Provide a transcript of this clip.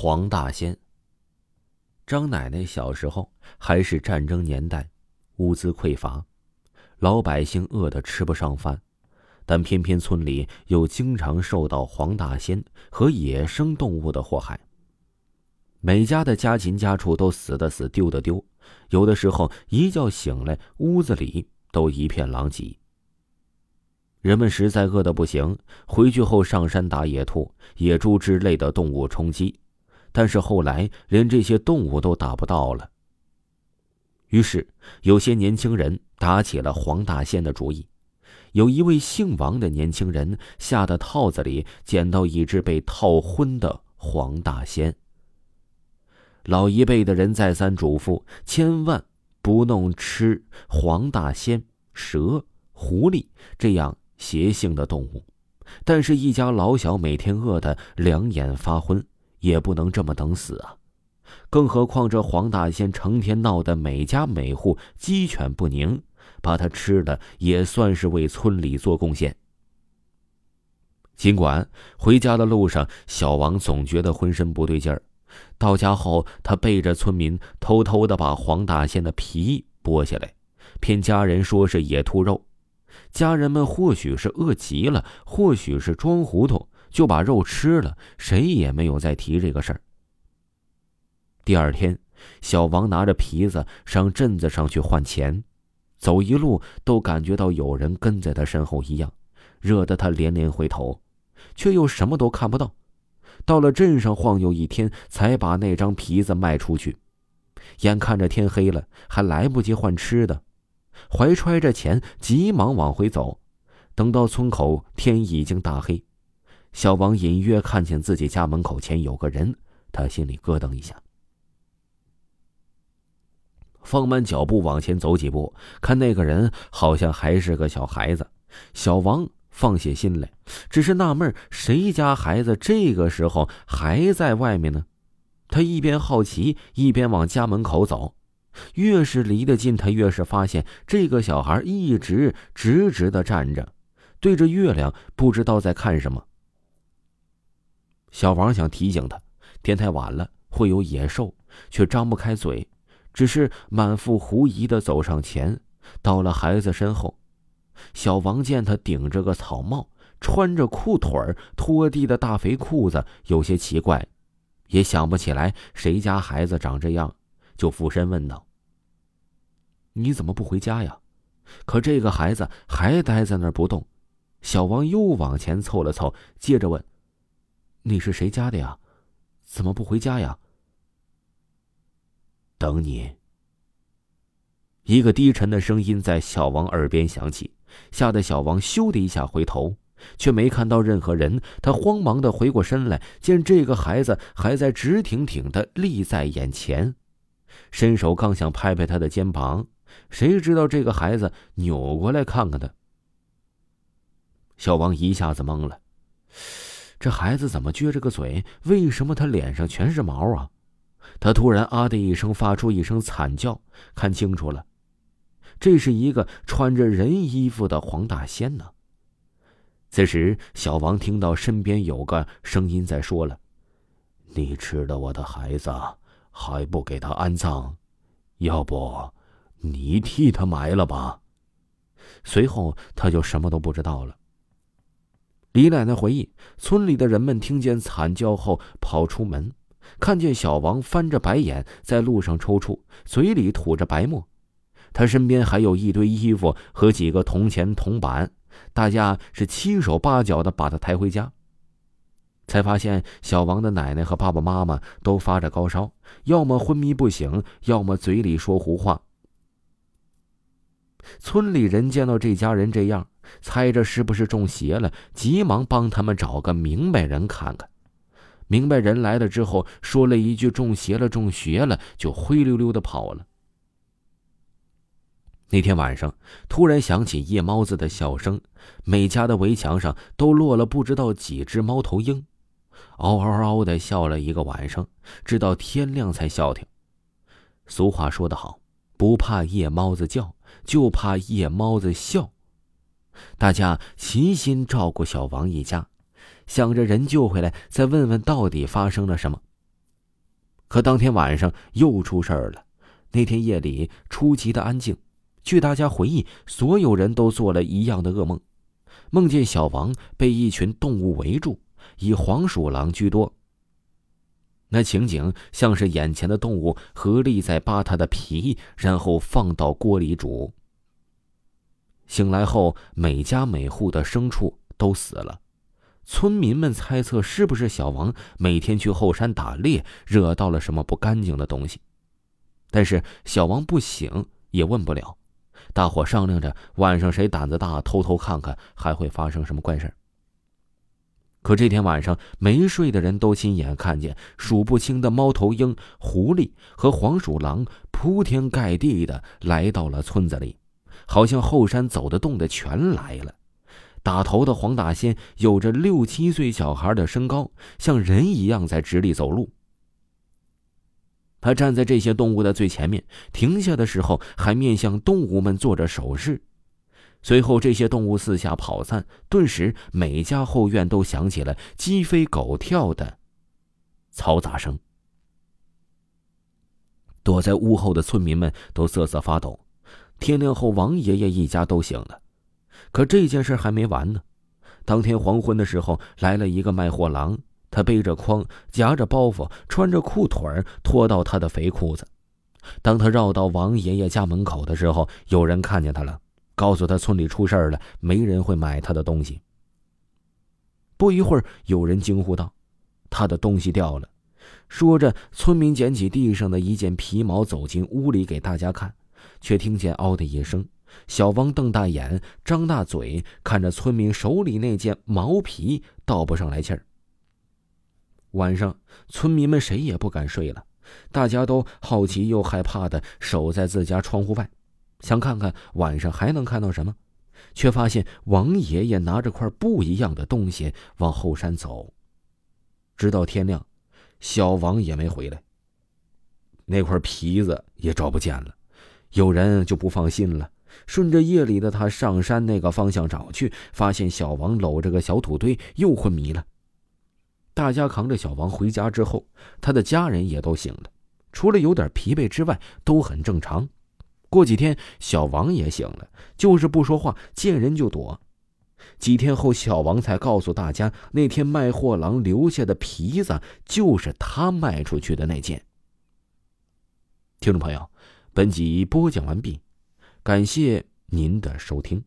黄大仙。张奶奶小时候还是战争年代，物资匮乏，老百姓饿得吃不上饭，但偏偏村里又经常受到黄大仙和野生动物的祸害。每家的家禽家畜都死的死，丢的丢，有的时候一觉醒来，屋子里都一片狼藉。人们实在饿得不行，回去后上山打野兔、野猪之类的动物充饥，但是后来连这些动物都打不到了。于是有些年轻人打起了黄大仙的主意。有一位姓王的年轻人下的套子里捡到一只被套昏的黄大仙。老一辈的人再三嘱咐，千万不弄吃黄大仙、蛇、狐狸这样。邪性的动物，但是，一家老小每天饿得两眼发昏，也不能这么等死啊！更何况这黄大仙成天闹得每家每户鸡犬不宁，把他吃了也算是为村里做贡献。尽管回家的路上，小王总觉得浑身不对劲儿，到家后，他背着村民偷偷的把黄大仙的皮剥下来，骗家人说是野兔肉。家人们或许是饿极了，或许是装糊涂，就把肉吃了，谁也没有再提这个事儿。第二天，小王拿着皮子上镇子上去换钱，走一路都感觉到有人跟在他身后一样，惹得他连连回头，却又什么都看不到。到了镇上晃悠一天，才把那张皮子卖出去。眼看着天黑了，还来不及换吃的。怀揣着钱，急忙往回走。等到村口，天已经大黑。小王隐约看见自己家门口前有个人，他心里咯噔一下，放慢脚步往前走几步，看那个人好像还是个小孩子。小王放下心来，只是纳闷谁家孩子这个时候还在外面呢？他一边好奇，一边往家门口走。越是离得近，他越是发现这个小孩一直直直的站着，对着月亮，不知道在看什么。小王想提醒他，天太晚了会有野兽，却张不开嘴，只是满腹狐疑的走上前，到了孩子身后。小王见他顶着个草帽，穿着裤腿拖地的大肥裤子，有些奇怪，也想不起来谁家孩子长这样，就俯身问道。你怎么不回家呀？可这个孩子还呆在那儿不动。小王又往前凑了凑，接着问：“你是谁家的呀？怎么不回家呀？”等你。一个低沉的声音在小王耳边响起，吓得小王咻的一下回头，却没看到任何人。他慌忙的回过身来，见这个孩子还在直挺挺的立在眼前，伸手刚想拍拍他的肩膀。谁知道这个孩子扭过来看看他，小王一下子懵了。这孩子怎么撅着个嘴？为什么他脸上全是毛啊？他突然啊的一声发出一声惨叫，看清楚了，这是一个穿着人衣服的黄大仙呢。此时，小王听到身边有个声音在说了：“你吃了我的孩子，还不给他安葬？要不……”你替他埋了吧。随后他就什么都不知道了。李奶奶回忆，村里的人们听见惨叫后跑出门，看见小王翻着白眼在路上抽搐，嘴里吐着白沫。他身边还有一堆衣服和几个铜钱铜板，大家是七手八脚的把他抬回家。才发现小王的奶奶和爸爸妈妈都发着高烧，要么昏迷不醒，要么嘴里说胡话。村里人见到这家人这样，猜着是不是中邪了，急忙帮他们找个明白人看看。明白人来了之后，说了一句“中邪了，中邪了”，就灰溜溜的跑了。那天晚上，突然响起夜猫子的笑声，每家的围墙上都落了不知道几只猫头鹰，嗷嗷嗷的笑了一个晚上，直到天亮才消停。俗话说得好，不怕夜猫子叫。就怕夜猫子笑。大家齐心照顾小王一家，想着人救回来，再问问到底发生了什么。可当天晚上又出事儿了。那天夜里出奇的安静，据大家回忆，所有人都做了一样的噩梦，梦见小王被一群动物围住，以黄鼠狼居多。那情景像是眼前的动物合力在扒他的皮，然后放到锅里煮。醒来后，每家每户的牲畜都死了。村民们猜测是不是小王每天去后山打猎，惹到了什么不干净的东西。但是小王不醒，也问不了。大伙商量着，晚上谁胆子大，偷偷看看还会发生什么怪事可这天晚上，没睡的人都亲眼看见数不清的猫头鹰、狐狸和黄鼠狼铺天盖地的来到了村子里。好像后山走得动的全来了。打头的黄大仙有着六七岁小孩的身高，像人一样在直立走路。他站在这些动物的最前面，停下的时候还面向动物们做着手势。随后，这些动物四下跑散，顿时每家后院都响起了鸡飞狗跳的嘈杂声。躲在屋后的村民们都瑟瑟发抖。天亮后，王爷爷一家都醒了，可这件事还没完呢。当天黄昏的时候，来了一个卖货郎，他背着筐，夹着包袱，穿着裤腿拖到他的肥裤子。当他绕到王爷爷家门口的时候，有人看见他了，告诉他村里出事儿了，没人会买他的东西。不一会儿，有人惊呼道：“他的东西掉了！”说着，村民捡起地上的一件皮毛，走进屋里给大家看。却听见“嗷”的一声，小王瞪大眼，张大嘴，看着村民手里那件毛皮，倒不上来气儿。晚上，村民们谁也不敢睡了，大家都好奇又害怕的守在自家窗户外，想看看晚上还能看到什么，却发现王爷爷拿着块不一样的东西往后山走。直到天亮，小王也没回来，那块皮子也找不见了。有人就不放心了，顺着夜里的他上山那个方向找去，发现小王搂着个小土堆，又昏迷了。大家扛着小王回家之后，他的家人也都醒了，除了有点疲惫之外，都很正常。过几天，小王也醒了，就是不说话，见人就躲。几天后，小王才告诉大家，那天卖货郎留下的皮子就是他卖出去的那件。听众朋友。本集播讲完毕，感谢您的收听。